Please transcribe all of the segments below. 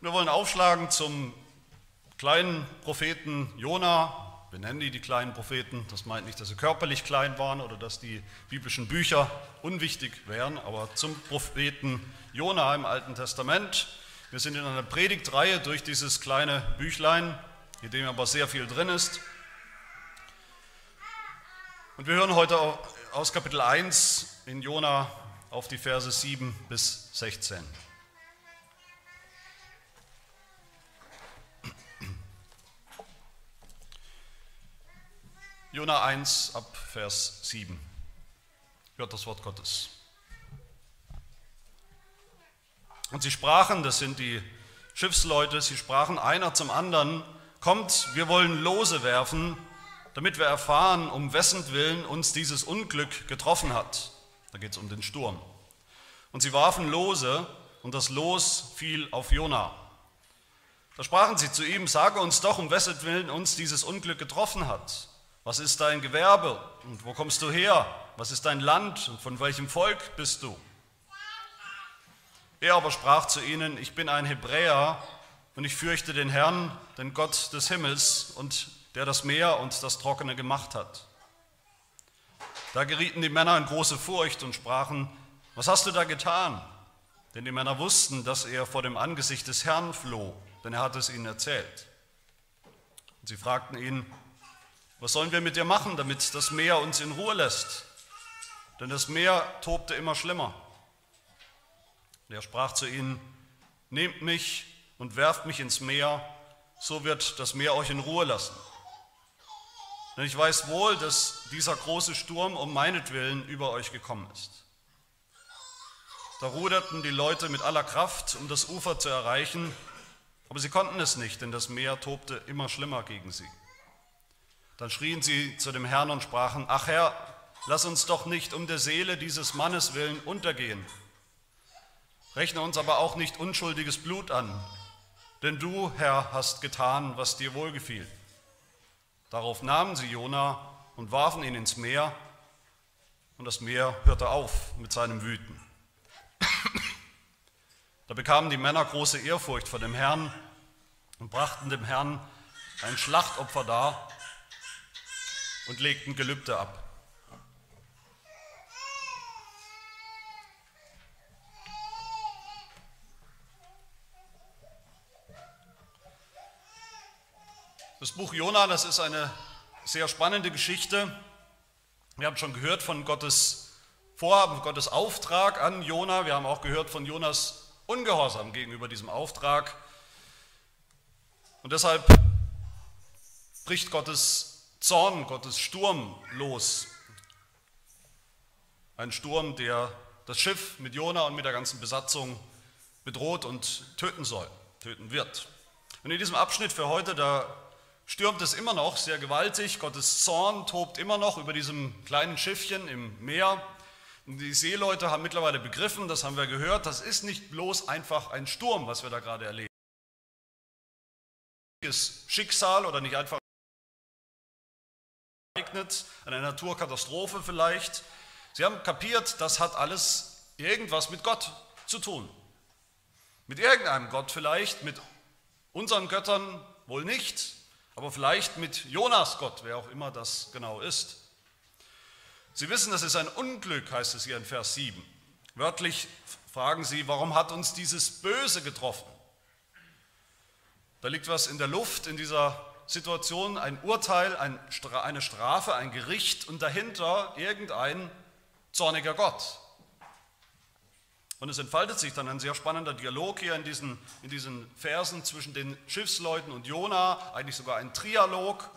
Wir wollen aufschlagen zum kleinen Propheten Jona. Wir nennen die die kleinen Propheten. Das meint nicht, dass sie körperlich klein waren oder dass die biblischen Bücher unwichtig wären, aber zum Propheten Jona im Alten Testament. Wir sind in einer Predigtreihe durch dieses kleine Büchlein, in dem aber sehr viel drin ist. Und wir hören heute aus Kapitel 1 in Jona auf die Verse 7 bis 16. Jona 1 ab Vers 7. Hört das Wort Gottes. Und sie sprachen, das sind die Schiffsleute, sie sprachen einer zum anderen, kommt, wir wollen Lose werfen, damit wir erfahren, um wessen Willen uns dieses Unglück getroffen hat. Da geht es um den Sturm. Und sie warfen Lose, und das Los fiel auf Jona. Da sprachen sie zu ihm, sage uns doch, um wessen Willen uns dieses Unglück getroffen hat. Was ist dein Gewerbe und wo kommst du her? Was ist dein Land und von welchem Volk bist du? Er aber sprach zu ihnen, ich bin ein Hebräer und ich fürchte den Herrn, den Gott des Himmels und der das Meer und das Trockene gemacht hat. Da gerieten die Männer in große Furcht und sprachen, was hast du da getan? Denn die Männer wussten, dass er vor dem Angesicht des Herrn floh, denn er hatte es ihnen erzählt. Und sie fragten ihn, was sollen wir mit dir machen, damit das Meer uns in Ruhe lässt? Denn das Meer tobte immer schlimmer. Und er sprach zu ihnen, nehmt mich und werft mich ins Meer, so wird das Meer euch in Ruhe lassen. Denn ich weiß wohl, dass dieser große Sturm um meinetwillen über euch gekommen ist. Da ruderten die Leute mit aller Kraft, um das Ufer zu erreichen, aber sie konnten es nicht, denn das Meer tobte immer schlimmer gegen sie. Dann schrien sie zu dem Herrn und sprachen, ach Herr, lass uns doch nicht um der Seele dieses Mannes willen untergehen. Rechne uns aber auch nicht unschuldiges Blut an, denn du, Herr, hast getan, was dir wohlgefiel. Darauf nahmen sie Jona und warfen ihn ins Meer, und das Meer hörte auf mit seinem Wüten. Da bekamen die Männer große Ehrfurcht vor dem Herrn und brachten dem Herrn ein Schlachtopfer dar und legten Gelübde ab. Das Buch Jona, das ist eine sehr spannende Geschichte. Wir haben schon gehört von Gottes Vorhaben, Gottes Auftrag an Jona. Wir haben auch gehört von Jonas Ungehorsam gegenüber diesem Auftrag. Und deshalb bricht Gottes Zorn, Gottes Sturm los. Ein Sturm, der das Schiff mit Jona und mit der ganzen Besatzung bedroht und töten soll, töten wird. Und in diesem Abschnitt für heute, da stürmt es immer noch sehr gewaltig. Gottes Zorn tobt immer noch über diesem kleinen Schiffchen im Meer. Und die Seeleute haben mittlerweile begriffen, das haben wir gehört, das ist nicht bloß einfach ein Sturm, was wir da gerade erleben. Schicksal oder nicht einfach ereignet, eine Naturkatastrophe vielleicht. Sie haben kapiert, das hat alles irgendwas mit Gott zu tun. Mit irgendeinem Gott vielleicht, mit unseren Göttern wohl nicht, aber vielleicht mit Jonas Gott, wer auch immer das genau ist. Sie wissen, das ist ein Unglück, heißt es hier in Vers 7. Wörtlich fragen sie, warum hat uns dieses Böse getroffen? Da liegt was in der Luft in dieser Situation ein Urteil, eine Strafe, ein Gericht und dahinter irgendein zorniger Gott. Und es entfaltet sich dann ein sehr spannender Dialog hier in diesen, in diesen Versen zwischen den Schiffsleuten und Jona, eigentlich sogar ein Trialog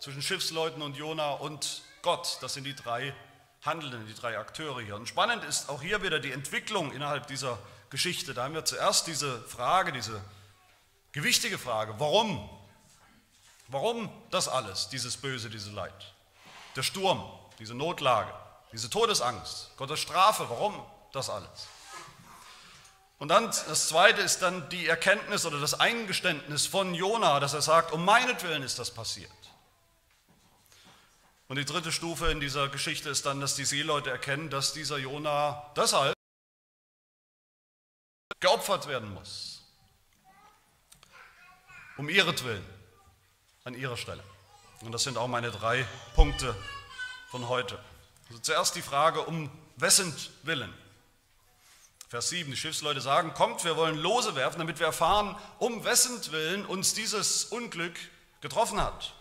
zwischen Schiffsleuten und Jona und Gott. Das sind die drei Handelnden, die drei Akteure hier. Und spannend ist auch hier wieder die Entwicklung innerhalb dieser Geschichte. Da haben wir zuerst diese Frage, diese gewichtige Frage, warum Warum das alles, dieses Böse, dieses Leid? Der Sturm, diese Notlage, diese Todesangst, Gottes Strafe, warum das alles? Und dann das zweite ist dann die Erkenntnis oder das Eingeständnis von Jona, dass er sagt, um meinetwillen ist das passiert. Und die dritte Stufe in dieser Geschichte ist dann, dass die Seeleute erkennen, dass dieser Jona deshalb geopfert werden muss. um ihretwillen, an ihrer Stelle. Und das sind auch meine drei Punkte von heute. Also zuerst die Frage, um wessen Willen. Vers 7, die Schiffsleute sagen, kommt, wir wollen Lose werfen, damit wir erfahren, um wessen Willen uns dieses Unglück getroffen hat.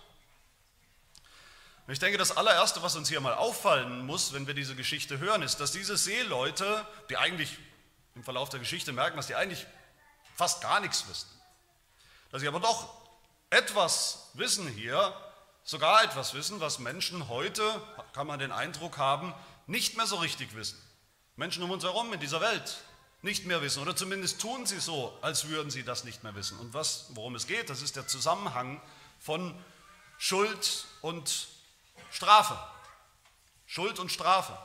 Ich denke, das allererste, was uns hier mal auffallen muss, wenn wir diese Geschichte hören, ist, dass diese Seeleute, die eigentlich im Verlauf der Geschichte merken, dass die eigentlich fast gar nichts wissen, dass sie aber doch etwas wissen hier, sogar etwas wissen, was Menschen heute, kann man den Eindruck haben, nicht mehr so richtig wissen. Menschen um uns herum in dieser Welt nicht mehr wissen oder zumindest tun sie so, als würden sie das nicht mehr wissen. Und was, worum es geht, das ist der Zusammenhang von Schuld und Strafe. Schuld und Strafe.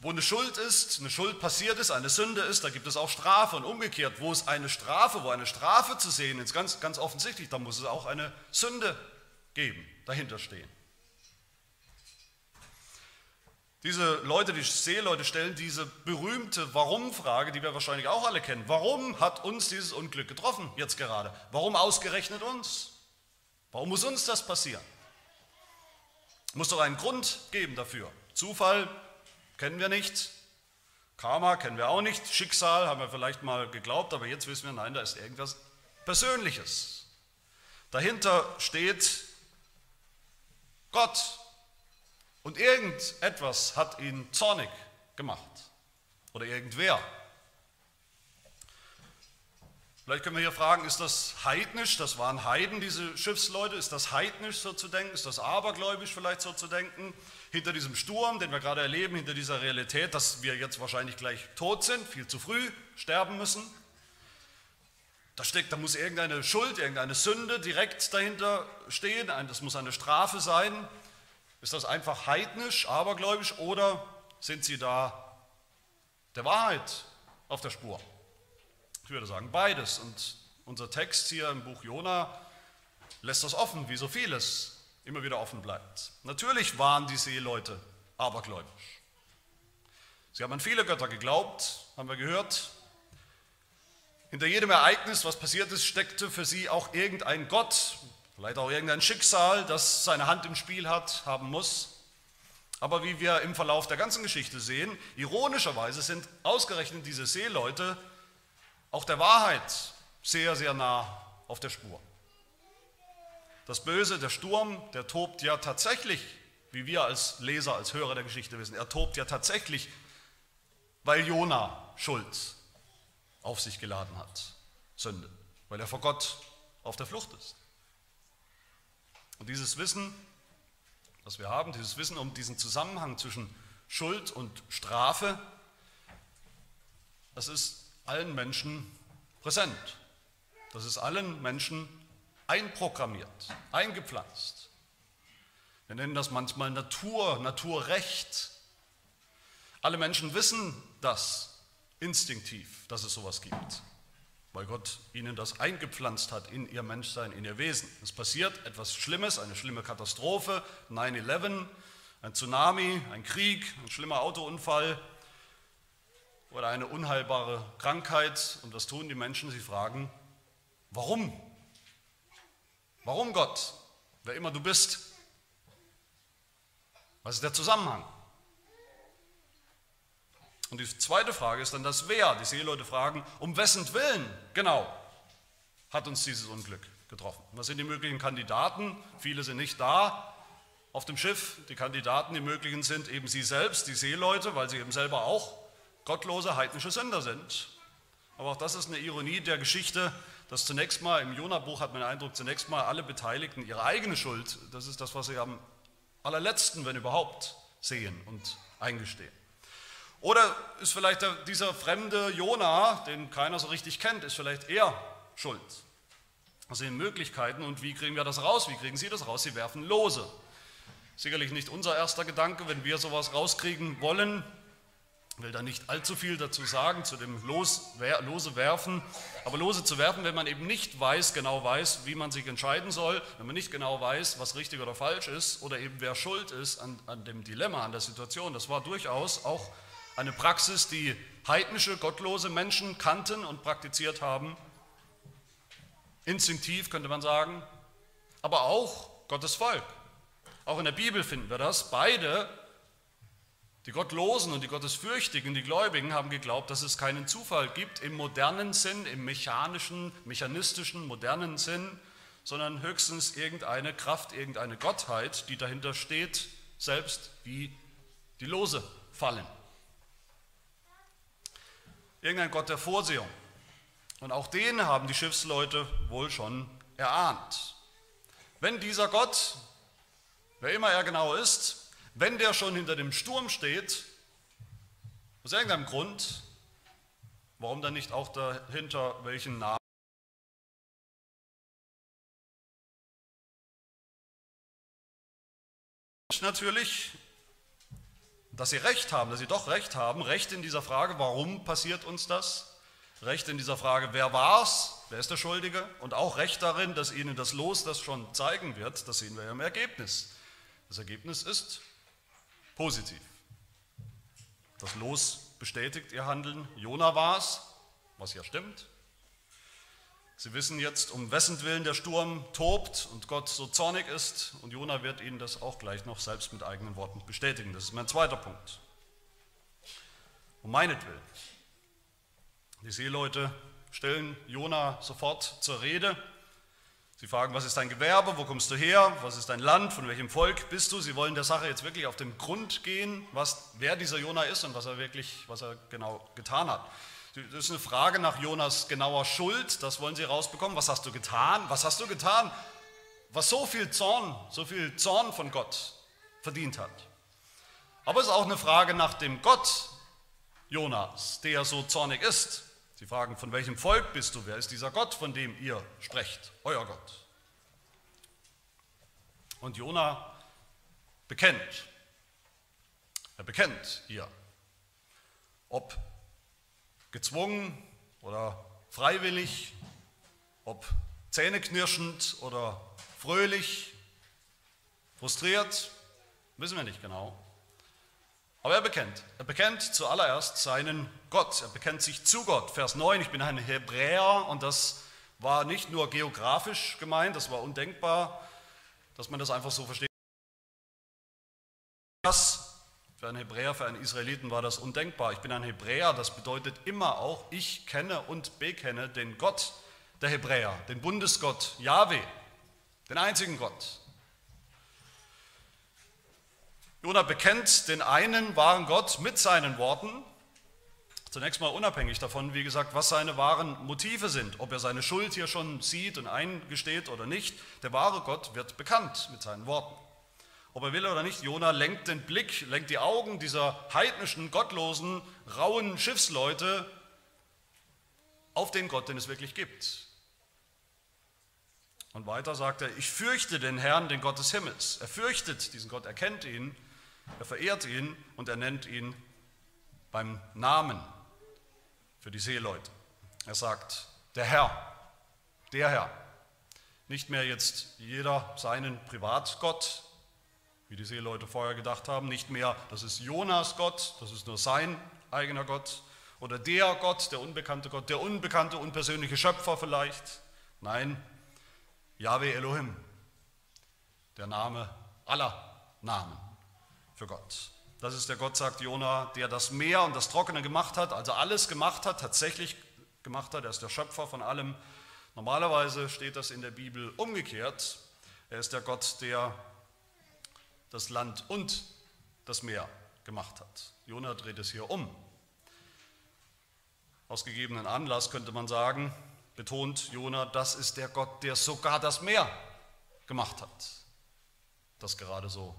Wo eine Schuld ist, eine Schuld passiert ist, eine Sünde ist, da gibt es auch Strafe. Und umgekehrt, wo es eine Strafe, wo eine Strafe zu sehen ist, ganz, ganz offensichtlich, da muss es auch eine Sünde geben, dahinter stehen. Diese Leute, die Seeleute stellen diese berühmte Warum-Frage, die wir wahrscheinlich auch alle kennen. Warum hat uns dieses Unglück getroffen jetzt gerade? Warum ausgerechnet uns? Warum muss uns das passieren? Muss doch einen Grund geben dafür. Zufall kennen wir nicht. Karma kennen wir auch nicht. Schicksal haben wir vielleicht mal geglaubt, aber jetzt wissen wir, nein, da ist irgendwas Persönliches. Dahinter steht Gott. Und irgendetwas hat ihn zornig gemacht. Oder irgendwer. Vielleicht können wir hier fragen, ist das heidnisch? Das waren Heiden, diese Schiffsleute. Ist das heidnisch so zu denken? Ist das abergläubisch vielleicht so zu denken? Hinter diesem Sturm, den wir gerade erleben, hinter dieser Realität, dass wir jetzt wahrscheinlich gleich tot sind, viel zu früh sterben müssen. Da steckt, da muss irgendeine Schuld, irgendeine Sünde direkt dahinter stehen. Das muss eine Strafe sein. Ist das einfach heidnisch, abergläubisch oder sind sie da der Wahrheit auf der Spur? Ich würde sagen beides. Und unser Text hier im Buch Jona lässt das offen, wie so vieles immer wieder offen bleibt. Natürlich waren die Seeleute abergläubisch. Sie haben an viele Götter geglaubt, haben wir gehört. Hinter jedem Ereignis, was passiert ist, steckte für sie auch irgendein Gott, vielleicht auch irgendein Schicksal, das seine Hand im Spiel hat, haben muss. Aber wie wir im Verlauf der ganzen Geschichte sehen, ironischerweise sind ausgerechnet diese Seeleute auch der Wahrheit sehr, sehr nah auf der Spur. Das Böse, der Sturm, der tobt ja tatsächlich, wie wir als Leser, als Hörer der Geschichte wissen, er tobt ja tatsächlich, weil Jona Schuld auf sich geladen hat, Sünde, weil er vor Gott auf der Flucht ist. Und dieses Wissen, das wir haben, dieses Wissen um diesen Zusammenhang zwischen Schuld und Strafe, das ist allen Menschen präsent. Das ist allen Menschen einprogrammiert, eingepflanzt. Wir nennen das manchmal Natur, Naturrecht. Alle Menschen wissen das instinktiv, dass es sowas gibt, weil Gott ihnen das eingepflanzt hat in ihr Menschsein, in ihr Wesen. Es passiert etwas Schlimmes, eine schlimme Katastrophe, 9-11, ein Tsunami, ein Krieg, ein schlimmer Autounfall, oder eine unheilbare Krankheit. Und was tun die Menschen? Sie fragen, warum? Warum Gott? Wer immer du bist. Was ist der Zusammenhang? Und die zweite Frage ist dann das Wer. Die Seeleute fragen, um wessen Willen genau hat uns dieses Unglück getroffen? Was sind die möglichen Kandidaten? Viele sind nicht da auf dem Schiff. Die Kandidaten, die möglichen sind eben sie selbst, die Seeleute, weil sie eben selber auch gottlose heidnische Sünder sind. Aber auch das ist eine Ironie der Geschichte, dass zunächst mal im Jona-Buch hat man den Eindruck, zunächst mal alle Beteiligten ihre eigene Schuld, das ist das, was sie am allerletzten, wenn überhaupt, sehen und eingestehen. Oder ist vielleicht dieser fremde Jona, den keiner so richtig kennt, ist vielleicht er schuld. Das sind Möglichkeiten und wie kriegen wir das raus? Wie kriegen Sie das raus? Sie werfen Lose. Sicherlich nicht unser erster Gedanke, wenn wir sowas rauskriegen wollen, will da nicht allzu viel dazu sagen, zu dem Los, Lose werfen. Aber Lose zu werfen, wenn man eben nicht weiß, genau weiß, wie man sich entscheiden soll, wenn man nicht genau weiß, was richtig oder falsch ist oder eben wer schuld ist an, an dem Dilemma, an der Situation, das war durchaus auch eine Praxis, die heidnische, gottlose Menschen kannten und praktiziert haben. Instinktiv könnte man sagen, aber auch Gottes Volk. Auch in der Bibel finden wir das. Beide, die Gottlosen und die Gottesfürchtigen, die Gläubigen, haben geglaubt, dass es keinen Zufall gibt im modernen Sinn, im mechanischen, mechanistischen, modernen Sinn, sondern höchstens irgendeine Kraft, irgendeine Gottheit, die dahinter steht, selbst wie die Lose fallen. Irgendein Gott der Vorsehung. Und auch den haben die Schiffsleute wohl schon erahnt. Wenn dieser Gott, wer immer er genau ist, wenn der schon hinter dem Sturm steht, aus irgendeinem Grund, warum dann nicht auch dahinter welchen Namen? Natürlich, dass sie recht haben, dass sie doch recht haben, recht in dieser Frage, warum passiert uns das? Recht in dieser Frage, wer war's? Wer ist der Schuldige? Und auch Recht darin, dass ihnen das Los das schon zeigen wird. Das sehen wir ja im Ergebnis. Das Ergebnis ist positiv. Das Los bestätigt ihr Handeln. Jona war es, was ja stimmt. Sie wissen jetzt, um wessen Willen der Sturm tobt und Gott so zornig ist. Und Jona wird ihnen das auch gleich noch selbst mit eigenen Worten bestätigen. Das ist mein zweiter Punkt. Um meinetwillen. Die Seeleute stellen Jona sofort zur Rede. Sie fragen, was ist dein Gewerbe, wo kommst du her, was ist dein Land, von welchem Volk bist du? Sie wollen der Sache jetzt wirklich auf den Grund gehen, was, wer dieser Jona ist und was er wirklich, was er genau getan hat. Das ist eine Frage nach Jonas genauer Schuld, das wollen sie rausbekommen. Was hast du getan? Was hast du getan, was so viel Zorn, so viel Zorn von Gott verdient hat? Aber es ist auch eine Frage nach dem Gott Jonas, der so zornig ist. Sie fragen, von welchem Volk bist du? Wer ist dieser Gott, von dem ihr sprecht? Euer Gott. Und Jona bekennt. Er bekennt hier. Ob gezwungen oder freiwillig, ob zähneknirschend oder fröhlich, frustriert, wissen wir nicht genau. Aber er bekennt. Er bekennt zuallererst seinen Gott. Er bekennt sich zu Gott. Vers 9, ich bin ein Hebräer und das war nicht nur geografisch gemeint, das war undenkbar, dass man das einfach so versteht. Das für einen Hebräer, für einen Israeliten war das undenkbar. Ich bin ein Hebräer, das bedeutet immer auch, ich kenne und bekenne den Gott der Hebräer, den Bundesgott Yahweh, den einzigen Gott. Jona bekennt den einen wahren Gott mit seinen Worten, zunächst mal unabhängig davon, wie gesagt, was seine wahren Motive sind, ob er seine Schuld hier schon sieht und eingesteht oder nicht. Der wahre Gott wird bekannt mit seinen Worten. Ob er will oder nicht, Jona lenkt den Blick, lenkt die Augen dieser heidnischen, gottlosen, rauen Schiffsleute auf den Gott, den es wirklich gibt. Und weiter sagt er, ich fürchte den Herrn, den Gott des Himmels. Er fürchtet diesen Gott, er kennt ihn er verehrt ihn und er nennt ihn beim Namen für die Seeleute. Er sagt, der Herr, der Herr. Nicht mehr jetzt jeder seinen Privatgott, wie die Seeleute vorher gedacht haben, nicht mehr, das ist Jonas Gott, das ist nur sein eigener Gott, oder der Gott, der unbekannte Gott, der unbekannte, unpersönliche Schöpfer vielleicht. Nein, Yahweh Elohim, der Name aller Namen für Gott. Das ist der Gott, sagt Jona, der das Meer und das Trockene gemacht hat, also alles gemacht hat, tatsächlich gemacht hat. Er ist der Schöpfer von allem. Normalerweise steht das in der Bibel umgekehrt. Er ist der Gott, der das Land und das Meer gemacht hat. Jona dreht es hier um. Aus gegebenen Anlass könnte man sagen, betont Jona, das ist der Gott, der sogar das Meer gemacht hat, das gerade so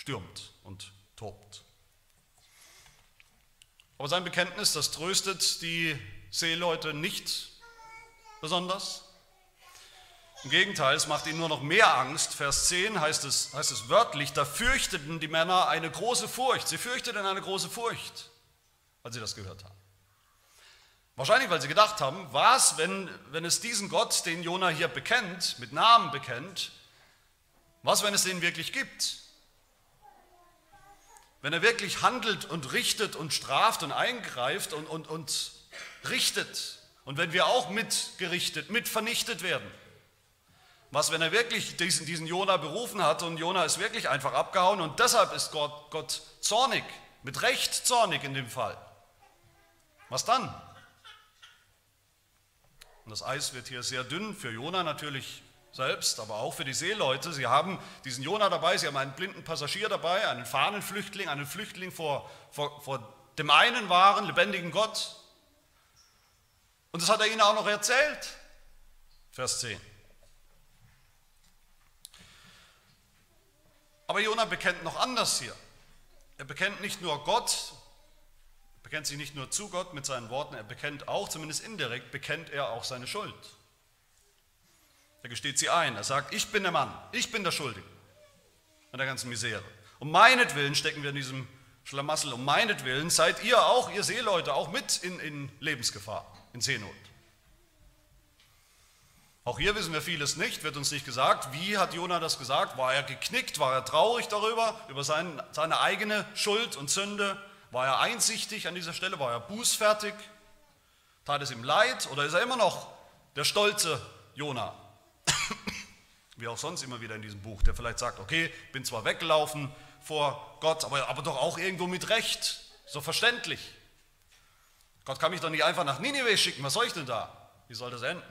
stürmt und tobt. Aber sein Bekenntnis, das tröstet die Seeleute nicht besonders. Im Gegenteil, es macht ihnen nur noch mehr Angst. Vers 10 heißt es, heißt es wörtlich, da fürchteten die Männer eine große Furcht. Sie fürchteten eine große Furcht, als sie das gehört haben. Wahrscheinlich, weil sie gedacht haben, was, wenn, wenn es diesen Gott, den Jona hier bekennt, mit Namen bekennt, was, wenn es den wirklich gibt? Wenn er wirklich handelt und richtet und straft und eingreift und, und, und richtet und wenn wir auch mitgerichtet, mit vernichtet werden. Was, wenn er wirklich diesen, diesen Jona berufen hat und Jona ist wirklich einfach abgehauen und deshalb ist Gott, Gott zornig, mit Recht zornig in dem Fall. Was dann? Und das Eis wird hier sehr dünn, für Jona natürlich selbst, aber auch für die Seeleute. Sie haben diesen Jona dabei, sie haben einen blinden Passagier dabei, einen Fahnenflüchtling, einen Flüchtling vor, vor, vor dem einen wahren, lebendigen Gott. Und das hat er ihnen auch noch erzählt. Vers 10. Aber Jona bekennt noch anders hier. Er bekennt nicht nur Gott, er bekennt sich nicht nur zu Gott mit seinen Worten, er bekennt auch, zumindest indirekt, bekennt er auch seine Schuld. Er gesteht sie ein. Er sagt, ich bin der Mann, ich bin der Schuldige an der ganzen Misere. Um meinetwillen stecken wir in diesem Schlamassel, um meinetwillen seid ihr auch, ihr Seeleute, auch mit in, in Lebensgefahr, in Seenot. Auch hier wissen wir vieles nicht, wird uns nicht gesagt. Wie hat Jona das gesagt? War er geknickt? War er traurig darüber, über sein, seine eigene Schuld und Sünde? War er einsichtig an dieser Stelle? War er bußfertig? Tat es ihm leid? Oder ist er immer noch der stolze Jona? Wie auch sonst immer wieder in diesem Buch, der vielleicht sagt, okay, bin zwar weggelaufen vor Gott, aber, aber doch auch irgendwo mit Recht, so verständlich. Gott kann mich doch nicht einfach nach Ninive schicken, was soll ich denn da? Wie soll das enden?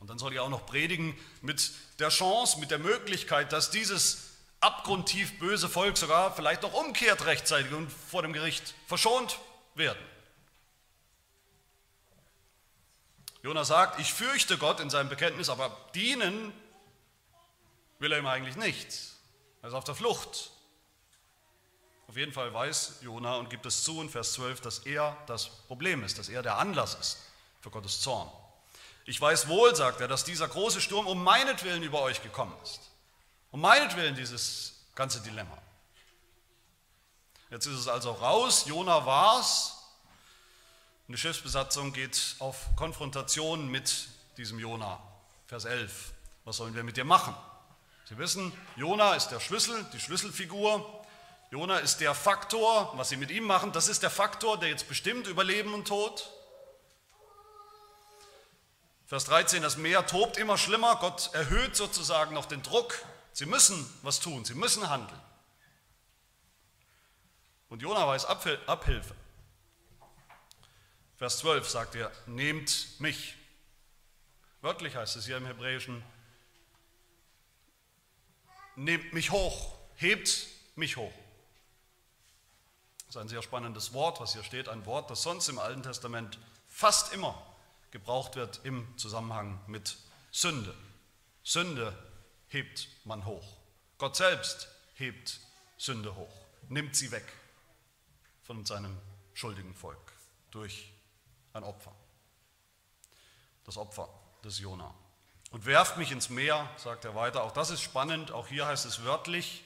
Und dann soll ich auch noch predigen mit der Chance, mit der Möglichkeit, dass dieses abgrundtief böse Volk sogar vielleicht noch umkehrt rechtzeitig und vor dem Gericht verschont werden. Jonas sagt, ich fürchte Gott in seinem Bekenntnis, aber dienen will er ihm eigentlich nicht. Er ist auf der Flucht. Auf jeden Fall weiß Jona und gibt es zu in Vers 12, dass er das Problem ist, dass er der Anlass ist für Gottes Zorn. Ich weiß wohl, sagt er, dass dieser große Sturm um meinetwillen über euch gekommen ist. Um meinetwillen dieses ganze Dilemma. Jetzt ist es also raus, Jona war's, und die Schiffsbesatzung geht auf Konfrontation mit diesem Jona. Vers 11. Was sollen wir mit dir machen? Sie wissen, Jona ist der Schlüssel, die Schlüsselfigur. Jona ist der Faktor, was sie mit ihm machen, das ist der Faktor, der jetzt bestimmt über Leben und Tod. Vers 13, das Meer tobt immer schlimmer, Gott erhöht sozusagen noch den Druck. Sie müssen was tun, sie müssen handeln. Und Jona weiß Abhilfe. Vers 12 sagt er, nehmt mich. Wörtlich heißt es hier im Hebräischen, nehmt mich hoch, hebt mich hoch. Das ist ein sehr spannendes Wort, was hier steht, ein Wort, das sonst im Alten Testament fast immer gebraucht wird im Zusammenhang mit Sünde. Sünde hebt man hoch. Gott selbst hebt Sünde hoch, nimmt sie weg von seinem schuldigen Volk durch ein Opfer. Das Opfer des Jona. Und werft mich ins Meer, sagt er weiter. Auch das ist spannend. Auch hier heißt es wörtlich,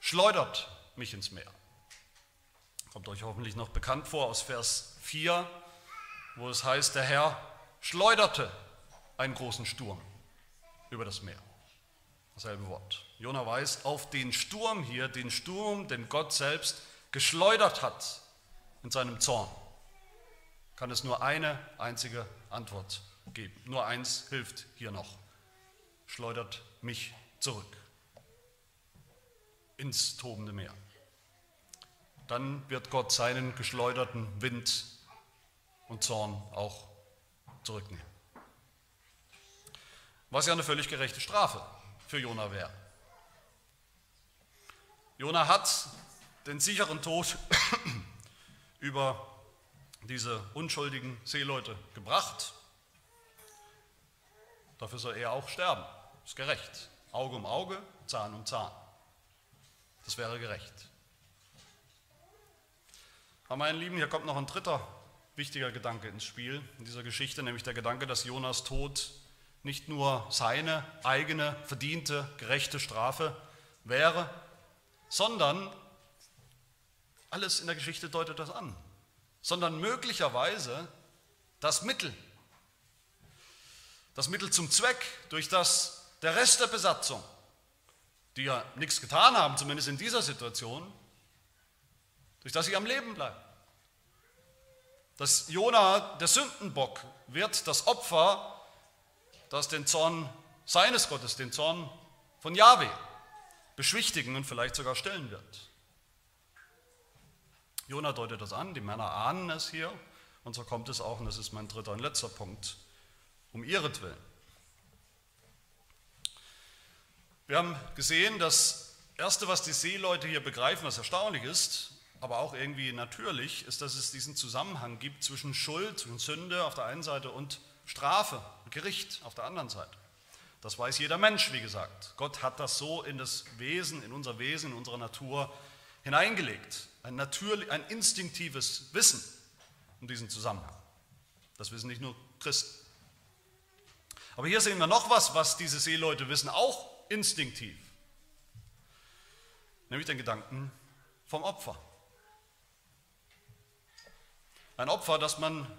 schleudert mich ins Meer. Kommt euch hoffentlich noch bekannt vor aus Vers 4, wo es heißt, der Herr schleuderte einen großen Sturm über das Meer. Dasselbe Wort. Jona weist auf den Sturm hier, den Sturm, den Gott selbst geschleudert hat in seinem Zorn kann es nur eine einzige Antwort geben. Nur eins hilft hier noch. Schleudert mich zurück ins tobende Meer. Dann wird Gott seinen geschleuderten Wind und Zorn auch zurücknehmen. Was ja eine völlig gerechte Strafe für Jona wäre. Jona hat den sicheren Tod über diese unschuldigen Seeleute gebracht. Dafür soll er auch sterben. Ist gerecht. Auge um Auge, Zahn um Zahn. Das wäre gerecht. Aber meine Lieben, hier kommt noch ein dritter wichtiger Gedanke ins Spiel in dieser Geschichte, nämlich der Gedanke, dass Jonas Tod nicht nur seine eigene verdiente, gerechte Strafe wäre, sondern alles in der Geschichte deutet das an sondern möglicherweise das Mittel. Das Mittel zum Zweck, durch das der Rest der Besatzung die ja nichts getan haben, zumindest in dieser Situation, durch das sie am Leben bleiben. Dass Jona, der Sündenbock, wird das Opfer, das den Zorn seines Gottes, den Zorn von Yahweh, beschwichtigen und vielleicht sogar stillen wird. Jona deutet das an, die Männer ahnen es hier und so kommt es auch, und das ist mein dritter und letzter Punkt, um ihretwillen. Wir haben gesehen, das Erste, was die Seeleute hier begreifen, was erstaunlich ist, aber auch irgendwie natürlich, ist, dass es diesen Zusammenhang gibt zwischen Schuld und Sünde auf der einen Seite und Strafe, Gericht auf der anderen Seite. Das weiß jeder Mensch, wie gesagt. Gott hat das so in das Wesen, in unser Wesen, in unsere Natur hineingelegt. Ein, natürlich, ein instinktives Wissen um diesen Zusammenhang. Das wissen nicht nur Christen. Aber hier sehen wir noch was, was diese Seeleute wissen, auch instinktiv. Nämlich den Gedanken vom Opfer. Ein Opfer, das man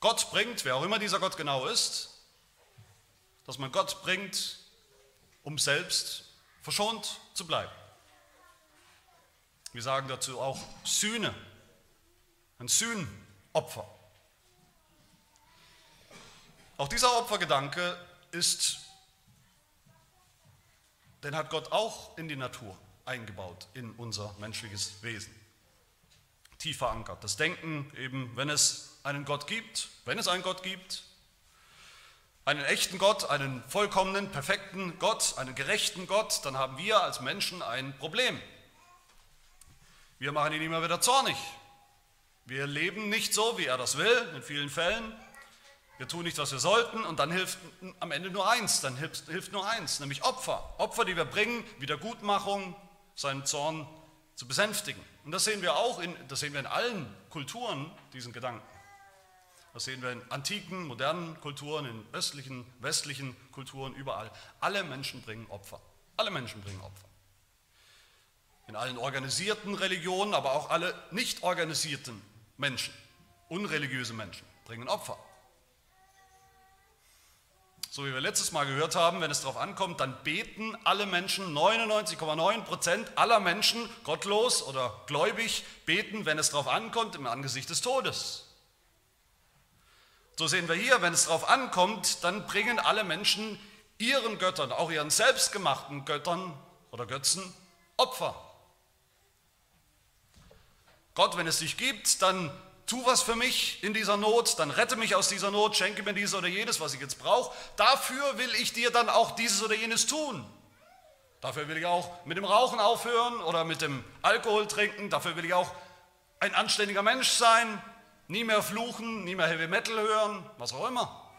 Gott bringt, wer auch immer dieser Gott genau ist, dass man Gott bringt, um selbst verschont zu bleiben. Wir sagen dazu auch Sühne, ein Sühnopfer. Auch dieser Opfergedanke ist, den hat Gott auch in die Natur eingebaut, in unser menschliches Wesen tief verankert. Das Denken eben, wenn es einen Gott gibt, wenn es einen Gott gibt, einen echten Gott, einen vollkommenen, perfekten Gott, einen gerechten Gott, dann haben wir als Menschen ein Problem. Wir machen ihn immer wieder zornig. Wir leben nicht so, wie er das will, in vielen Fällen. Wir tun nicht, was wir sollten und dann hilft am Ende nur eins, dann hilft, hilft nur eins, nämlich Opfer. Opfer, die wir bringen, Wiedergutmachung, seinen Zorn zu besänftigen. Und das sehen wir auch, in, das sehen wir in allen Kulturen, diesen Gedanken. Das sehen wir in antiken, modernen Kulturen, in östlichen, westlichen Kulturen, überall. Alle Menschen bringen Opfer. Alle Menschen bringen Opfer. In allen organisierten Religionen, aber auch alle nicht organisierten Menschen, unreligiöse Menschen, bringen Opfer. So wie wir letztes Mal gehört haben, wenn es darauf ankommt, dann beten alle Menschen, 99,9 Prozent aller Menschen, gottlos oder gläubig, beten, wenn es darauf ankommt, im Angesicht des Todes. So sehen wir hier, wenn es darauf ankommt, dann bringen alle Menschen ihren Göttern, auch ihren selbstgemachten Göttern oder Götzen, Opfer. Gott, wenn es dich gibt, dann tu was für mich in dieser Not, dann rette mich aus dieser Not, schenke mir dieses oder jenes, was ich jetzt brauche. Dafür will ich dir dann auch dieses oder jenes tun. Dafür will ich auch mit dem Rauchen aufhören oder mit dem Alkohol trinken. Dafür will ich auch ein anständiger Mensch sein, nie mehr fluchen, nie mehr Heavy Metal hören, was auch immer.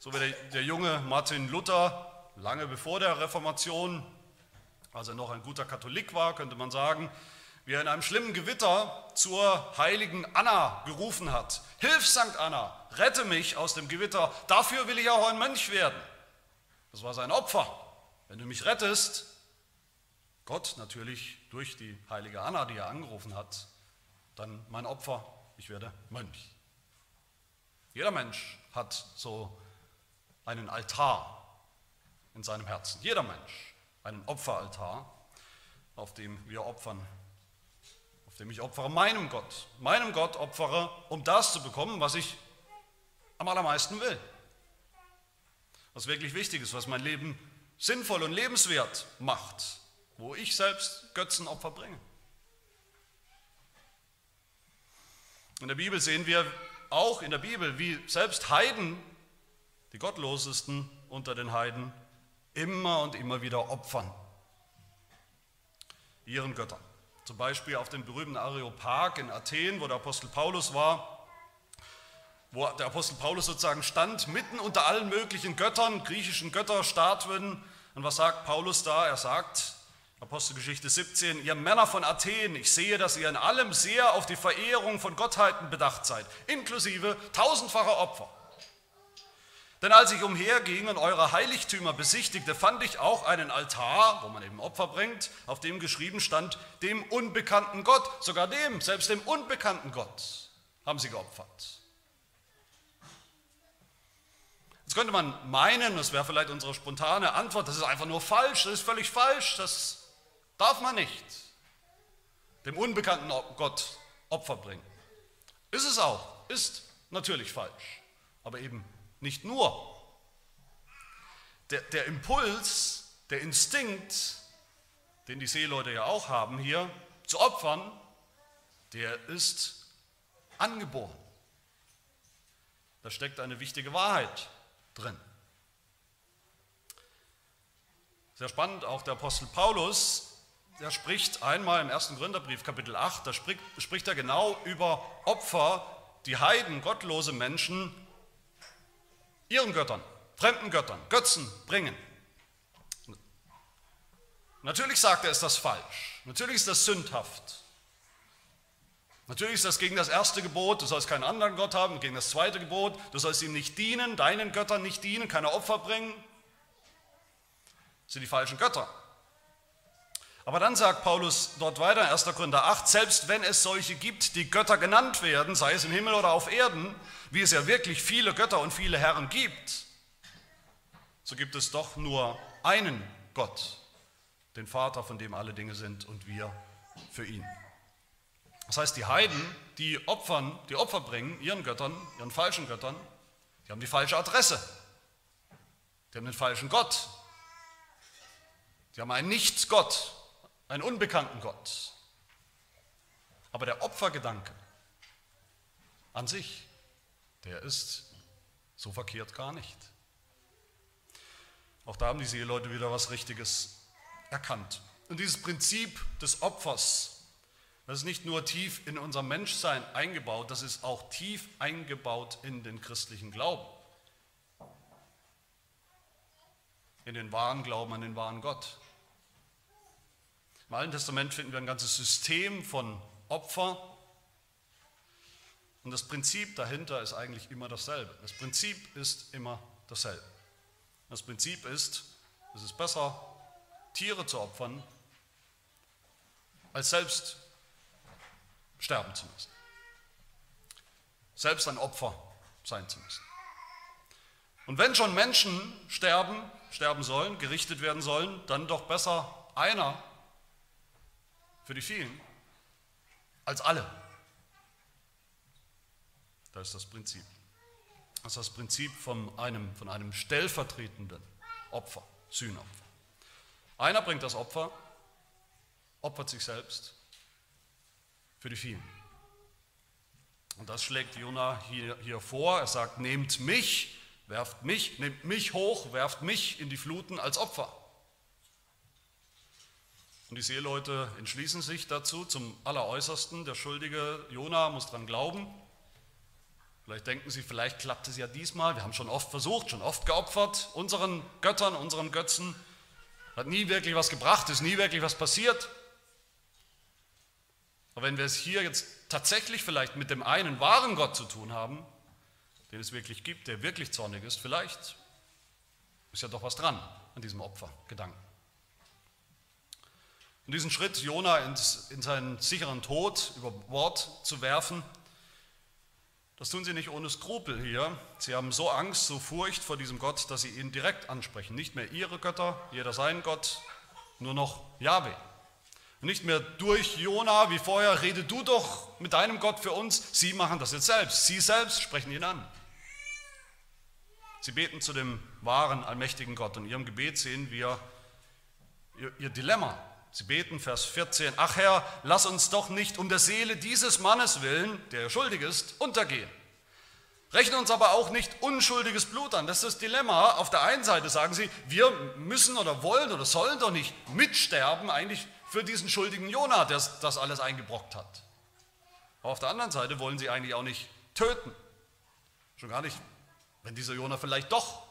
So wie der, der junge Martin Luther lange bevor der Reformation, als er noch ein guter Katholik war, könnte man sagen, wie er in einem schlimmen Gewitter zur heiligen Anna gerufen hat. Hilf, Sankt Anna, rette mich aus dem Gewitter, dafür will ich auch ein Mönch werden. Das war sein Opfer. Wenn du mich rettest, Gott natürlich durch die heilige Anna, die er angerufen hat, dann mein Opfer, ich werde Mönch. Jeder Mensch hat so einen Altar in seinem Herzen. Jeder Mensch einen Opferaltar, auf dem wir opfern dem ich opfere meinem Gott. Meinem Gott opfere, um das zu bekommen, was ich am allermeisten will. Was wirklich wichtig ist, was mein Leben sinnvoll und lebenswert macht, wo ich selbst Götzenopfer bringe. In der Bibel sehen wir auch in der Bibel, wie selbst Heiden, die gottlosesten unter den Heiden, immer und immer wieder opfern ihren Göttern. Zum Beispiel auf dem berühmten Areopag in Athen, wo der Apostel Paulus war, wo der Apostel Paulus sozusagen stand, mitten unter allen möglichen Göttern, griechischen Götterstatuen. Und was sagt Paulus da? Er sagt, Apostelgeschichte 17, ihr Männer von Athen, ich sehe, dass ihr in allem sehr auf die Verehrung von Gottheiten bedacht seid, inklusive tausendfacher Opfer. Denn als ich umherging und eure Heiligtümer besichtigte, fand ich auch einen Altar, wo man eben Opfer bringt, auf dem geschrieben stand, dem unbekannten Gott, sogar dem, selbst dem unbekannten Gott haben sie geopfert. Jetzt könnte man meinen, das wäre vielleicht unsere spontane Antwort, das ist einfach nur falsch, das ist völlig falsch, das darf man nicht. Dem unbekannten Gott Opfer bringen. Ist es auch, ist natürlich falsch, aber eben nicht nur. Der, der Impuls, der Instinkt, den die Seeleute ja auch haben hier, zu opfern, der ist angeboren. Da steckt eine wichtige Wahrheit drin. Sehr spannend, auch der Apostel Paulus, der spricht einmal im ersten Gründerbrief, Kapitel 8, da spricht, spricht er genau über Opfer, die Heiden, gottlose Menschen, ihren Göttern, fremden Göttern, Götzen bringen. Natürlich sagt er, ist das falsch. Natürlich ist das sündhaft. Natürlich ist das gegen das erste Gebot, du sollst keinen anderen Gott haben, gegen das zweite Gebot, du sollst ihm nicht dienen, deinen Göttern nicht dienen, keine Opfer bringen. Das sind die falschen Götter. Aber dann sagt Paulus dort weiter, 1. Korinther 8, selbst wenn es solche gibt, die Götter genannt werden, sei es im Himmel oder auf Erden, wie es ja wirklich viele Götter und viele Herren gibt, so gibt es doch nur einen Gott, den Vater, von dem alle Dinge sind und wir für ihn. Das heißt, die Heiden, die opfern, die Opfer bringen, ihren Göttern, ihren falschen Göttern, die haben die falsche Adresse. Die haben den falschen Gott. Die haben einen Nichtsgott, einen unbekannten Gott. Aber der Opfergedanke an sich, der ist so verkehrt gar nicht. Auch da haben die Seeleute wieder was Richtiges erkannt. Und dieses Prinzip des Opfers, das ist nicht nur tief in unser Menschsein eingebaut, das ist auch tief eingebaut in den christlichen Glauben. In den wahren Glauben an den wahren Gott. Im Alten Testament finden wir ein ganzes System von Opfer. Und das Prinzip dahinter ist eigentlich immer dasselbe. Das Prinzip ist immer dasselbe. Das Prinzip ist, es ist besser, Tiere zu opfern, als selbst sterben zu müssen. Selbst ein Opfer sein zu müssen. Und wenn schon Menschen sterben, sterben sollen, gerichtet werden sollen, dann doch besser einer für die vielen als alle. Das ist das Prinzip. Das ist das Prinzip von einem, von einem stellvertretenden Opfer, Sühnopfer. Einer bringt das Opfer, opfert sich selbst für die vielen. Und das schlägt Jona hier, hier vor. Er sagt, nehmt mich, werft mich, nehmt mich hoch, werft mich in die Fluten als Opfer. Und die Seeleute entschließen sich dazu zum Alleräußersten. Der schuldige Jona muss daran glauben. Vielleicht denken sie, vielleicht klappt es ja diesmal. Wir haben schon oft versucht, schon oft geopfert, unseren Göttern, unseren Götzen. Hat nie wirklich was gebracht, ist nie wirklich was passiert. Aber wenn wir es hier jetzt tatsächlich vielleicht mit dem einen wahren Gott zu tun haben, den es wirklich gibt, der wirklich zornig ist, vielleicht ist ja doch was dran an diesem Opfergedanken. Und diesen Schritt, Jona in seinen sicheren Tod über Bord zu werfen, das tun sie nicht ohne Skrupel hier. Sie haben so Angst, so Furcht vor diesem Gott, dass sie ihn direkt ansprechen. Nicht mehr ihre Götter, jeder sein Gott, nur noch Yahweh. Und nicht mehr durch Jona wie vorher, rede du doch mit deinem Gott für uns. Sie machen das jetzt selbst. Sie selbst sprechen ihn an. Sie beten zu dem wahren, allmächtigen Gott. Und in ihrem Gebet sehen wir ihr, ihr Dilemma. Sie beten, Vers 14, ach Herr, lass uns doch nicht um der Seele dieses Mannes willen, der schuldig ist, untergehen. Rechne uns aber auch nicht unschuldiges Blut an. Das ist das Dilemma. Auf der einen Seite sagen sie, wir müssen oder wollen oder sollen doch nicht mitsterben, eigentlich für diesen schuldigen Jonah, der das alles eingebrockt hat. Aber auf der anderen Seite wollen sie eigentlich auch nicht töten. Schon gar nicht, wenn dieser Jonah vielleicht doch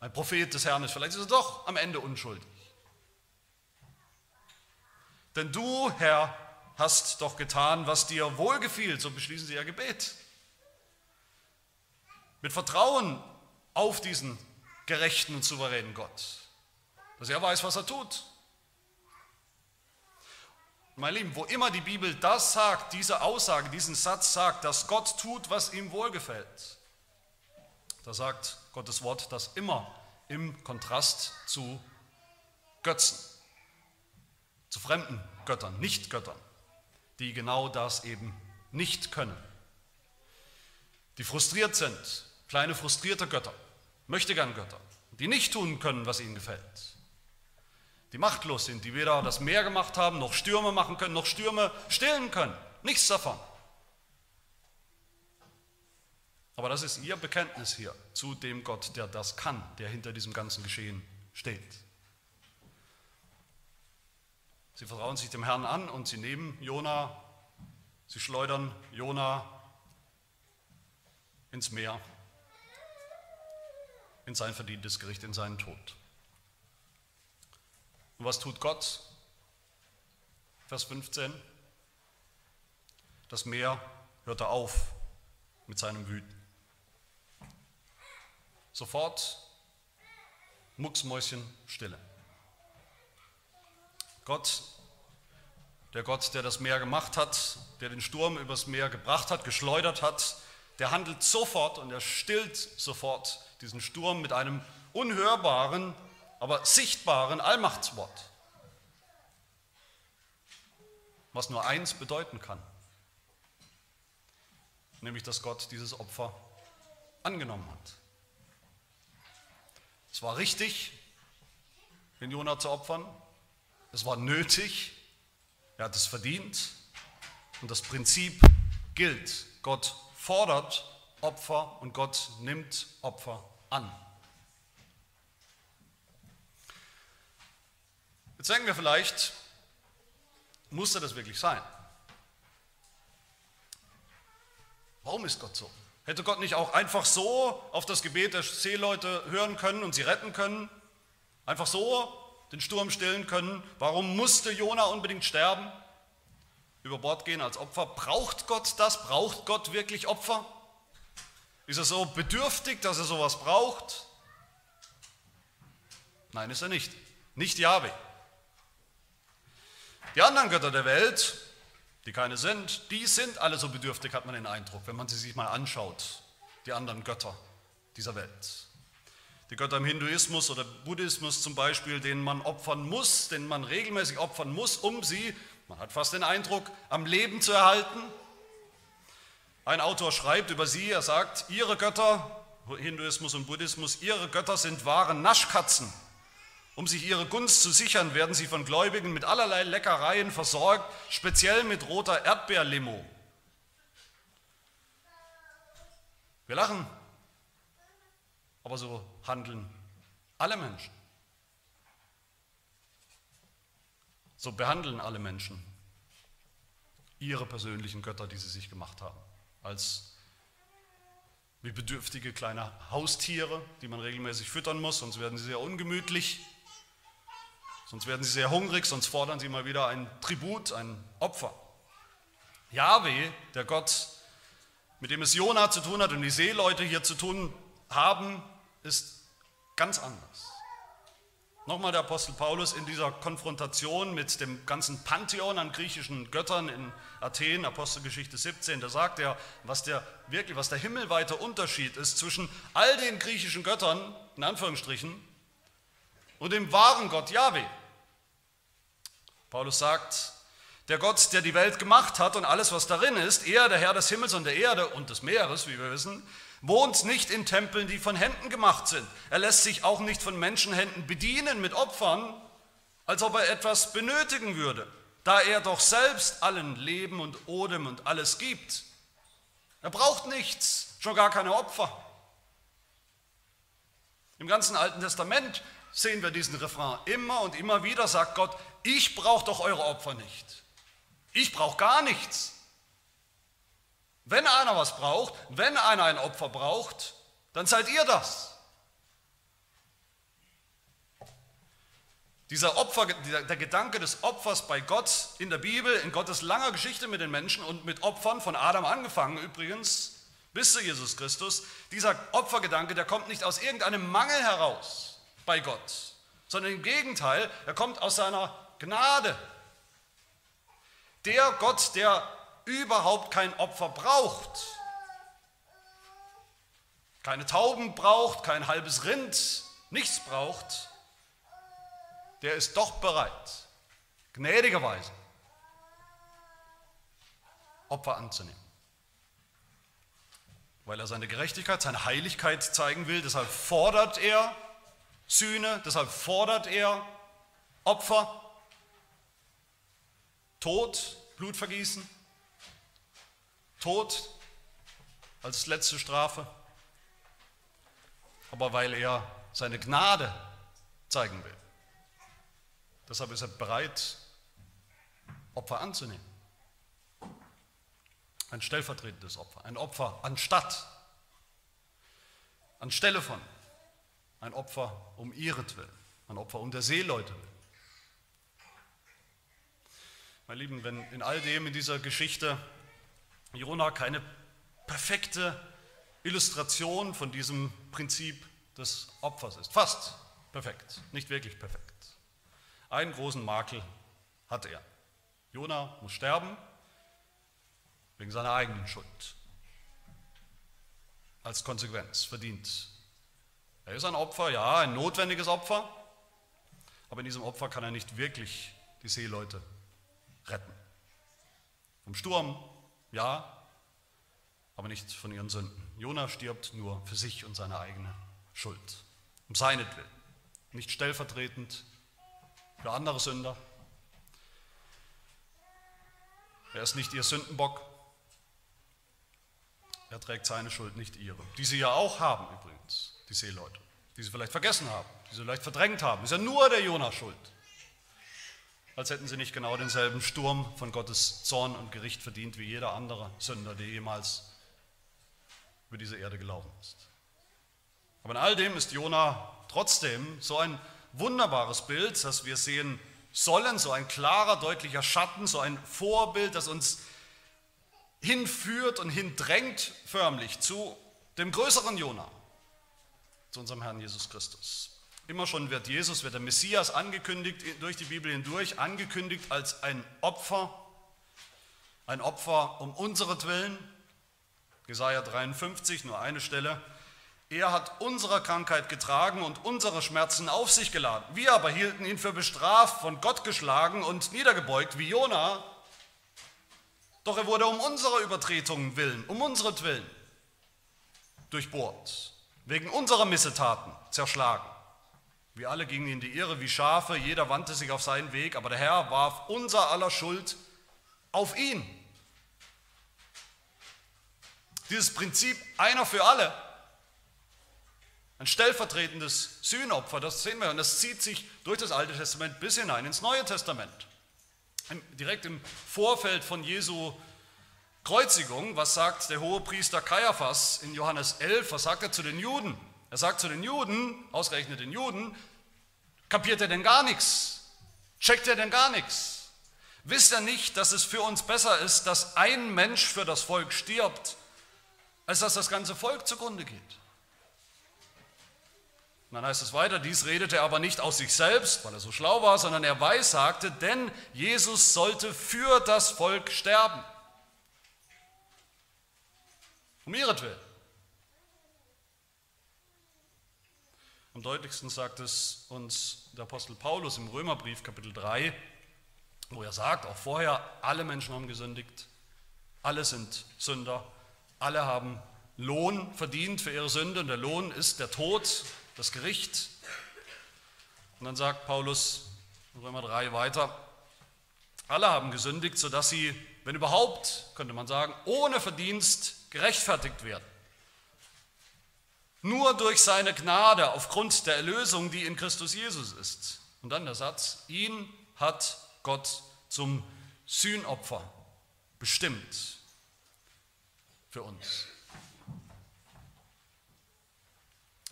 ein Prophet des Herrn ist, vielleicht ist er doch am Ende unschuldig. Denn du, Herr, hast doch getan, was dir wohlgefiel, so beschließen sie ihr Gebet. Mit Vertrauen auf diesen gerechten und souveränen Gott, dass er weiß, was er tut. Mein Lieben, wo immer die Bibel das sagt, diese Aussage, diesen Satz sagt, dass Gott tut, was ihm wohlgefällt, Da sagt Gottes Wort das immer im Kontrast zu Götzen, zu fremden Göttern, Nicht-Göttern, die genau das eben nicht können. Die frustriert sind, kleine frustrierte Götter, möchte gern Götter, die nicht tun können, was ihnen gefällt. Die machtlos sind, die weder das Meer gemacht haben, noch Stürme machen können, noch Stürme stillen können. Nichts davon. Aber das ist ihr Bekenntnis hier zu dem Gott, der das kann, der hinter diesem ganzen Geschehen steht. Sie vertrauen sich dem Herrn an und sie nehmen Jona, sie schleudern Jona ins Meer, in sein verdientes Gericht, in seinen Tod. Und was tut Gott? Vers 15. Das Meer hörte auf mit seinem Wüten. Sofort Mucksmäuschen Stille. Gott, der Gott, der das Meer gemacht hat, der den Sturm übers Meer gebracht hat, geschleudert hat, der handelt sofort und er stillt sofort diesen Sturm mit einem unhörbaren, aber sichtbaren Allmachtswort, was nur eins bedeuten kann, nämlich dass Gott dieses Opfer angenommen hat. Es war richtig, den Jonah zu opfern. Es war nötig. Er hat es verdient. Und das Prinzip gilt. Gott fordert Opfer und Gott nimmt Opfer an. Jetzt denken wir vielleicht, musste das wirklich sein? Warum ist Gott so? Hätte Gott nicht auch einfach so auf das Gebet der Seeleute hören können und sie retten können? Einfach so den Sturm stillen können? Warum musste Jona unbedingt sterben? Über Bord gehen als Opfer? Braucht Gott das? Braucht Gott wirklich Opfer? Ist er so bedürftig, dass er sowas braucht? Nein, ist er nicht. Nicht Yahweh. Die anderen Götter der Welt, die keine sind, die sind alle so bedürftig, hat man den Eindruck, wenn man sie sich mal anschaut, die anderen Götter dieser Welt. Die Götter im Hinduismus oder Buddhismus zum Beispiel, denen man opfern muss, denen man regelmäßig opfern muss, um sie, man hat fast den Eindruck, am Leben zu erhalten. Ein Autor schreibt über sie, er sagt, ihre Götter, Hinduismus und Buddhismus, ihre Götter sind wahre Naschkatzen, um sich ihre Gunst zu sichern, werden sie von Gläubigen mit allerlei Leckereien versorgt, speziell mit roter Erdbeerlimo. Wir lachen, aber so handeln alle Menschen. So behandeln alle Menschen ihre persönlichen Götter, die sie sich gemacht haben, als wie bedürftige kleine Haustiere, die man regelmäßig füttern muss, sonst werden sie sehr ungemütlich. Sonst werden sie sehr hungrig, sonst fordern sie mal wieder ein Tribut, ein Opfer. Yahweh, der Gott, mit dem es Jona zu tun hat und die Seeleute hier zu tun haben, ist ganz anders. Nochmal der Apostel Paulus in dieser Konfrontation mit dem ganzen Pantheon an griechischen Göttern in Athen, Apostelgeschichte 17, da sagt er, was der wirklich, was der himmelweite Unterschied ist zwischen all den griechischen Göttern, in Anführungsstrichen, und dem wahren Gott Yahweh. Paulus sagt, der Gott, der die Welt gemacht hat und alles, was darin ist, er, der Herr des Himmels und der Erde und des Meeres, wie wir wissen, wohnt nicht in Tempeln, die von Händen gemacht sind. Er lässt sich auch nicht von Menschenhänden bedienen mit Opfern, als ob er etwas benötigen würde, da er doch selbst allen Leben und Odem und alles gibt. Er braucht nichts, schon gar keine Opfer. Im ganzen Alten Testament sehen wir diesen Refrain immer und immer wieder, sagt Gott, ich brauche doch eure Opfer nicht. Ich brauche gar nichts. Wenn einer was braucht, wenn einer ein Opfer braucht, dann seid ihr das. Dieser Opfer, der Gedanke des Opfers bei Gott in der Bibel, in Gottes langer Geschichte mit den Menschen und mit Opfern von Adam angefangen übrigens, bis zu Jesus Christus, dieser Opfergedanke, der kommt nicht aus irgendeinem Mangel heraus bei Gott, sondern im Gegenteil, er kommt aus seiner Gnade. Der Gott, der überhaupt kein Opfer braucht, keine Tauben braucht, kein halbes Rind, nichts braucht, der ist doch bereit, gnädigerweise Opfer anzunehmen. Weil er seine Gerechtigkeit, seine Heiligkeit zeigen will, deshalb fordert er Sühne, deshalb fordert er Opfer, Tod, Blutvergießen, Tod als letzte Strafe, aber weil er seine Gnade zeigen will. Deshalb ist er bereit, Opfer anzunehmen. Ein stellvertretendes Opfer, ein Opfer anstatt, anstelle von, ein Opfer um ihretwillen, ein Opfer um der Seeleute willen. Meine Lieben, wenn in all dem in dieser Geschichte Jona keine perfekte Illustration von diesem Prinzip des Opfers ist, fast perfekt, nicht wirklich perfekt. Einen großen Makel hat er. Jona muss sterben, wegen seiner eigenen Schuld. Als Konsequenz verdient. Er ist ein Opfer, ja, ein notwendiges Opfer, aber in diesem Opfer kann er nicht wirklich die Seeleute retten. Vom Sturm, ja, aber nicht von ihren Sünden. Jona stirbt nur für sich und seine eigene Schuld, um seinetwillen, nicht stellvertretend für andere Sünder. Er ist nicht ihr Sündenbock, er trägt seine Schuld, nicht ihre. Die sie ja auch haben übrigens, die Seeleute. Die sie vielleicht vergessen haben, die sie vielleicht verdrängt haben. Ist ja nur der Jona schuld. Als hätten sie nicht genau denselben Sturm von Gottes Zorn und Gericht verdient wie jeder andere Sünder, der jemals über diese Erde gelaufen ist. Aber in all dem ist Jona trotzdem so ein wunderbares Bild, das wir sehen sollen, so ein klarer, deutlicher Schatten, so ein Vorbild, das uns hinführt und hindrängt förmlich zu dem größeren Jona, zu unserem Herrn Jesus Christus. Immer schon wird Jesus, wird der Messias angekündigt, durch die Bibel hindurch, angekündigt als ein Opfer, ein Opfer um unseretwillen. Jesaja 53, nur eine Stelle. Er hat unsere Krankheit getragen und unsere Schmerzen auf sich geladen. Wir aber hielten ihn für bestraft, von Gott geschlagen und niedergebeugt, wie Jona, doch er wurde um unsere Übertretungen willen, um unseretwillen durchbohrt, wegen unserer Missetaten zerschlagen. Wir alle gingen in die Irre wie Schafe, jeder wandte sich auf seinen Weg, aber der Herr warf unser aller Schuld auf ihn. Dieses Prinzip einer für alle, ein stellvertretendes Sühnopfer, das sehen wir und das zieht sich durch das Alte Testament bis hinein ins Neue Testament direkt im Vorfeld von Jesu Kreuzigung, was sagt der hohe Priester Kaiaphas in Johannes 11, was sagt er zu den Juden? Er sagt zu den Juden, ausgerechnet den Juden, kapiert er denn gar nichts? Checkt er denn gar nichts? Wisst er nicht, dass es für uns besser ist, dass ein Mensch für das Volk stirbt, als dass das ganze Volk zugrunde geht? Und dann heißt es weiter, dies redete er aber nicht aus sich selbst, weil er so schlau war, sondern er weissagte, denn Jesus sollte für das Volk sterben. Um ihretwillen. Am deutlichsten sagt es uns der Apostel Paulus im Römerbrief Kapitel 3, wo er sagt, auch vorher, alle Menschen haben gesündigt, alle sind Sünder, alle haben Lohn verdient für ihre Sünde und der Lohn ist der Tod, das Gericht. Und dann sagt Paulus in Römer 3 weiter, alle haben gesündigt, sodass sie, wenn überhaupt, könnte man sagen, ohne Verdienst gerechtfertigt werden. Nur durch seine Gnade aufgrund der Erlösung, die in Christus Jesus ist. Und dann der Satz, ihn hat Gott zum Sühnopfer bestimmt für uns.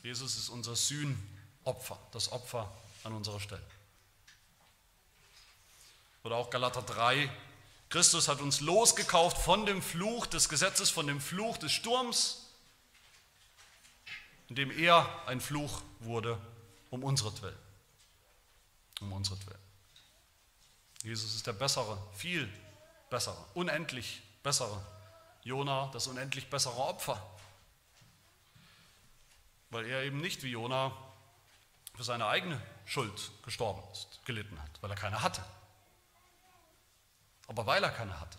Jesus ist unser Sühnopfer, das Opfer an unserer Stelle. Oder auch Galater 3, Christus hat uns losgekauft von dem Fluch des Gesetzes, von dem Fluch des Sturms, indem er ein Fluch wurde um unseretwillen. Um unseretwillen. Jesus ist der bessere, viel bessere, unendlich bessere Jona, das unendlich bessere Opfer weil er eben nicht wie Jona für seine eigene Schuld gestorben ist, gelitten hat, weil er keine hatte. Aber weil er keine hatte,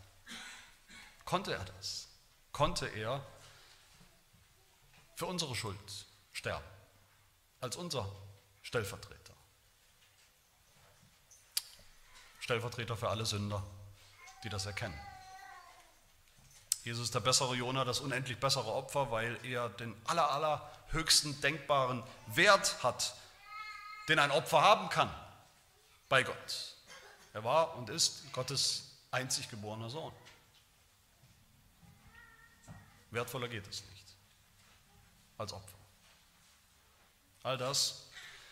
konnte er das, konnte er für unsere Schuld sterben, als unser Stellvertreter. Stellvertreter für alle Sünder, die das erkennen. Jesus ist der bessere Jona, das unendlich bessere Opfer, weil er den aller, allerhöchsten denkbaren Wert hat, den ein Opfer haben kann bei Gott. Er war und ist Gottes einzig geborener Sohn. Wertvoller geht es nicht als Opfer. All das,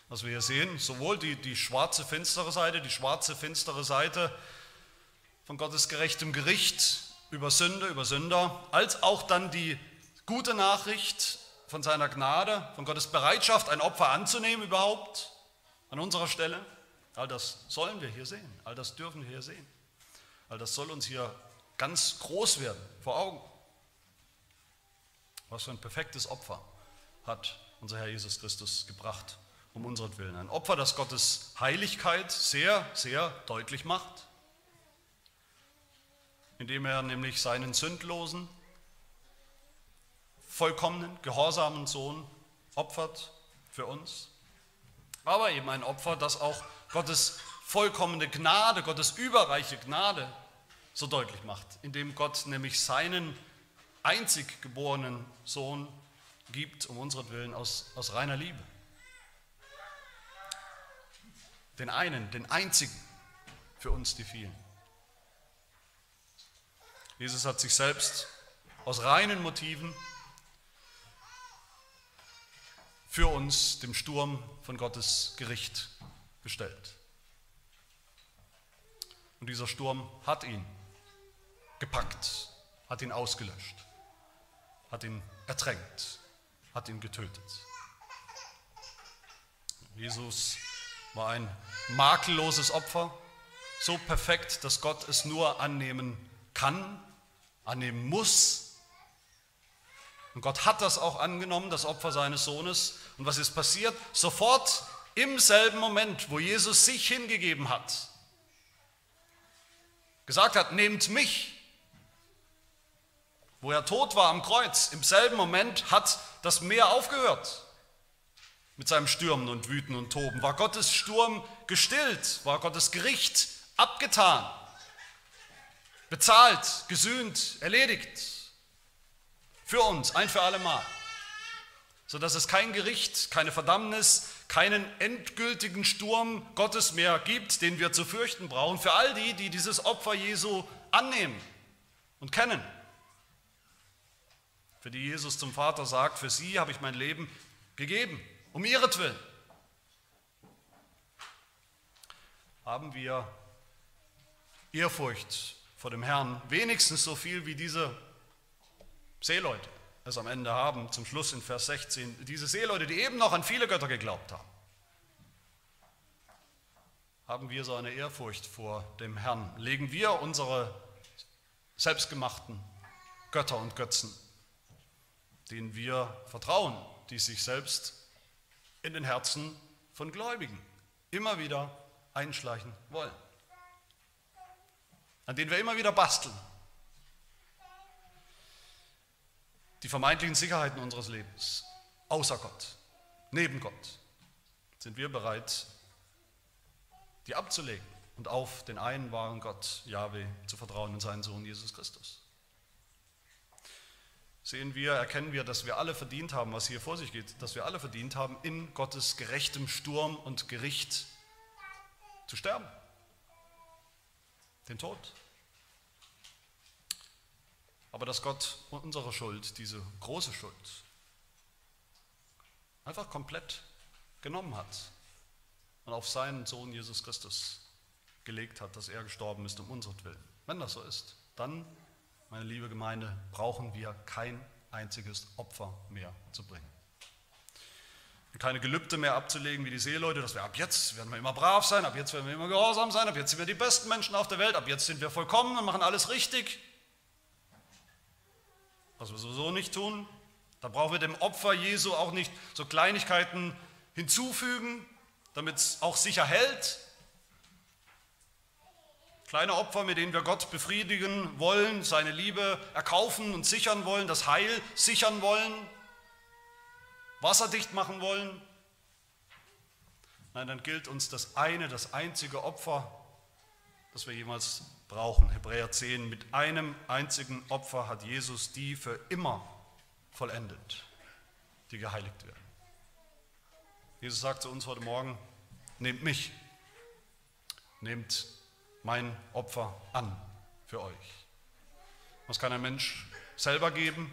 was wir hier sehen, sowohl die, die schwarze, finstere Seite, die schwarze, finstere Seite von Gottes gerechtem Gericht über Sünde, über Sünder, als auch dann die gute Nachricht von seiner Gnade, von Gottes Bereitschaft, ein Opfer anzunehmen überhaupt an unserer Stelle. All das sollen wir hier sehen, all das dürfen wir hier sehen. All das soll uns hier ganz groß werden vor Augen. Was für ein perfektes Opfer hat unser Herr Jesus Christus gebracht um unseren Willen. Ein Opfer, das Gottes Heiligkeit sehr, sehr deutlich macht indem er nämlich seinen sündlosen, vollkommenen, gehorsamen Sohn opfert für uns. Aber eben ein Opfer, das auch Gottes vollkommene Gnade, Gottes überreiche Gnade so deutlich macht, indem Gott nämlich seinen einzig geborenen Sohn gibt, um unseren Willen aus, aus reiner Liebe. Den einen, den einzigen für uns die vielen. Jesus hat sich selbst aus reinen Motiven für uns dem Sturm von Gottes Gericht gestellt. Und dieser Sturm hat ihn gepackt, hat ihn ausgelöscht, hat ihn ertränkt, hat ihn getötet. Jesus war ein makelloses Opfer, so perfekt, dass Gott es nur annehmen kann annehmen muss. Und Gott hat das auch angenommen, das Opfer seines Sohnes. Und was ist passiert? Sofort im selben Moment, wo Jesus sich hingegeben hat, gesagt hat, nehmt mich, wo er tot war am Kreuz, im selben Moment hat das Meer aufgehört mit seinem Stürmen und Wüten und Toben. War Gottes Sturm gestillt, war Gottes Gericht abgetan bezahlt, gesühnt, erledigt. Für uns, ein für alle Mal. Sodass es kein Gericht, keine Verdammnis, keinen endgültigen Sturm Gottes mehr gibt, den wir zu fürchten brauchen, für all die, die dieses Opfer Jesu annehmen und kennen. Für die Jesus zum Vater sagt, für sie habe ich mein Leben gegeben, um ihretwillen. Haben wir Ehrfurcht vor dem Herrn wenigstens so viel wie diese Seeleute es am Ende haben, zum Schluss in Vers 16, diese Seeleute, die eben noch an viele Götter geglaubt haben. Haben wir so eine Ehrfurcht vor dem Herrn? Legen wir unsere selbstgemachten Götter und Götzen, denen wir vertrauen, die sich selbst in den Herzen von Gläubigen immer wieder einschleichen wollen? an denen wir immer wieder basteln. Die vermeintlichen Sicherheiten unseres Lebens, außer Gott, neben Gott, sind wir bereit, die abzulegen und auf den einen wahren Gott, Yahweh, zu vertrauen und seinen Sohn Jesus Christus. Sehen wir, erkennen wir, dass wir alle verdient haben, was hier vor sich geht, dass wir alle verdient haben, in Gottes gerechtem Sturm und Gericht zu sterben den Tod. Aber dass Gott unsere Schuld, diese große Schuld, einfach komplett genommen hat und auf seinen Sohn Jesus Christus gelegt hat, dass er gestorben ist um unseren Willen. Wenn das so ist, dann, meine liebe Gemeinde, brauchen wir kein einziges Opfer mehr zu bringen keine Gelübde mehr abzulegen wie die Seeleute, dass wir ab jetzt werden wir immer brav sein, ab jetzt werden wir immer gehorsam sein, ab jetzt sind wir die besten Menschen auf der Welt, ab jetzt sind wir vollkommen und machen alles richtig. Was wir sowieso nicht tun, Da brauchen wir dem Opfer Jesu auch nicht so Kleinigkeiten hinzufügen, damit es auch sicher hält. Kleine Opfer, mit denen wir Gott befriedigen wollen, seine Liebe erkaufen und sichern wollen, das Heil sichern wollen, wasserdicht machen wollen. Nein, dann gilt uns das eine, das einzige Opfer, das wir jemals brauchen. Hebräer 10, mit einem einzigen Opfer hat Jesus die für immer vollendet, die geheiligt werden. Jesus sagt zu uns heute Morgen, nehmt mich, nehmt mein Opfer an für euch. Was kann ein Mensch selber geben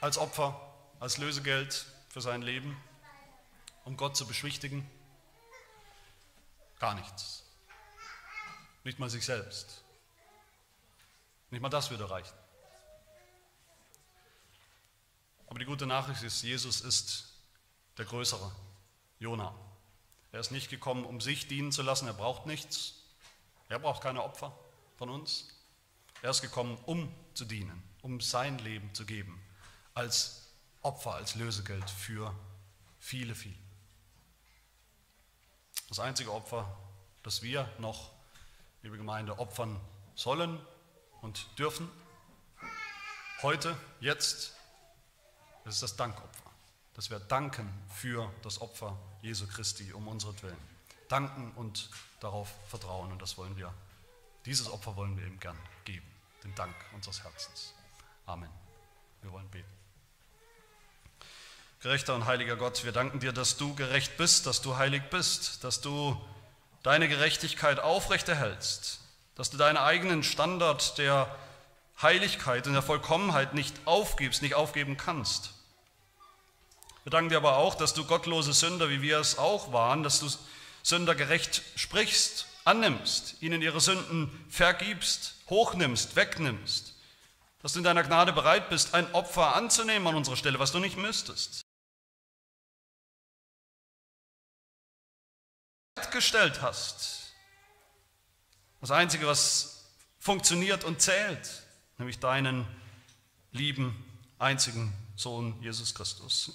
als Opfer, als Lösegeld für sein Leben, um Gott zu beschwichtigen? Gar nichts. Nicht mal sich selbst. Nicht mal das würde reichen. Aber die gute Nachricht ist, Jesus ist der größere Jona. Er ist nicht gekommen, um sich dienen zu lassen, er braucht nichts. Er braucht keine Opfer von uns. Er ist gekommen, um zu dienen, um sein Leben zu geben, als Opfer, als Lösegeld für viele, viele. Das einzige Opfer, das wir noch, liebe Gemeinde, opfern sollen und dürfen, heute, jetzt, das ist das Dankopfer dass wir danken für das Opfer Jesu Christi um unseren Danken und darauf vertrauen. Und das wollen wir, dieses Opfer wollen wir ihm gern geben, den Dank unseres Herzens. Amen. Wir wollen beten. Gerechter und heiliger Gott, wir danken dir, dass du gerecht bist, dass du heilig bist, dass du deine Gerechtigkeit aufrechterhältst, dass du deinen eigenen Standard der Heiligkeit und der Vollkommenheit nicht aufgibst, nicht aufgeben kannst. Wir danken dir aber auch, dass du gottlose Sünder, wie wir es auch waren, dass du Sünder gerecht sprichst, annimmst, ihnen ihre Sünden vergibst, hochnimmst, wegnimmst, dass du in deiner Gnade bereit bist, ein Opfer anzunehmen an unserer Stelle, was du nicht müsstest. gestellt hast. Das Einzige, was funktioniert und zählt, nämlich deinen lieben, einzigen Sohn Jesus Christus.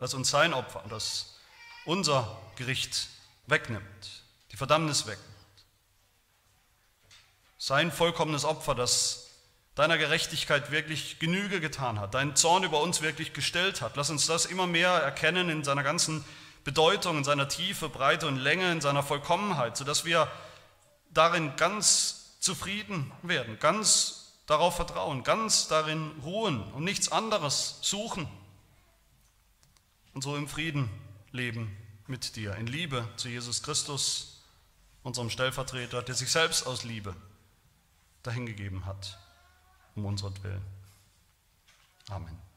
Lass uns sein Opfer, das unser Gericht wegnimmt, die Verdammnis wegnimmt. Sein vollkommenes Opfer, das deiner Gerechtigkeit wirklich Genüge getan hat, deinen Zorn über uns wirklich gestellt hat. Lass uns das immer mehr erkennen in seiner ganzen Bedeutung, in seiner Tiefe, Breite und Länge, in seiner Vollkommenheit, sodass wir darin ganz zufrieden werden, ganz darauf vertrauen, ganz darin ruhen und nichts anderes suchen und so im Frieden leben mit dir, in Liebe zu Jesus Christus, unserem Stellvertreter, der sich selbst aus Liebe dahingegeben hat, um unseren Willen. Amen.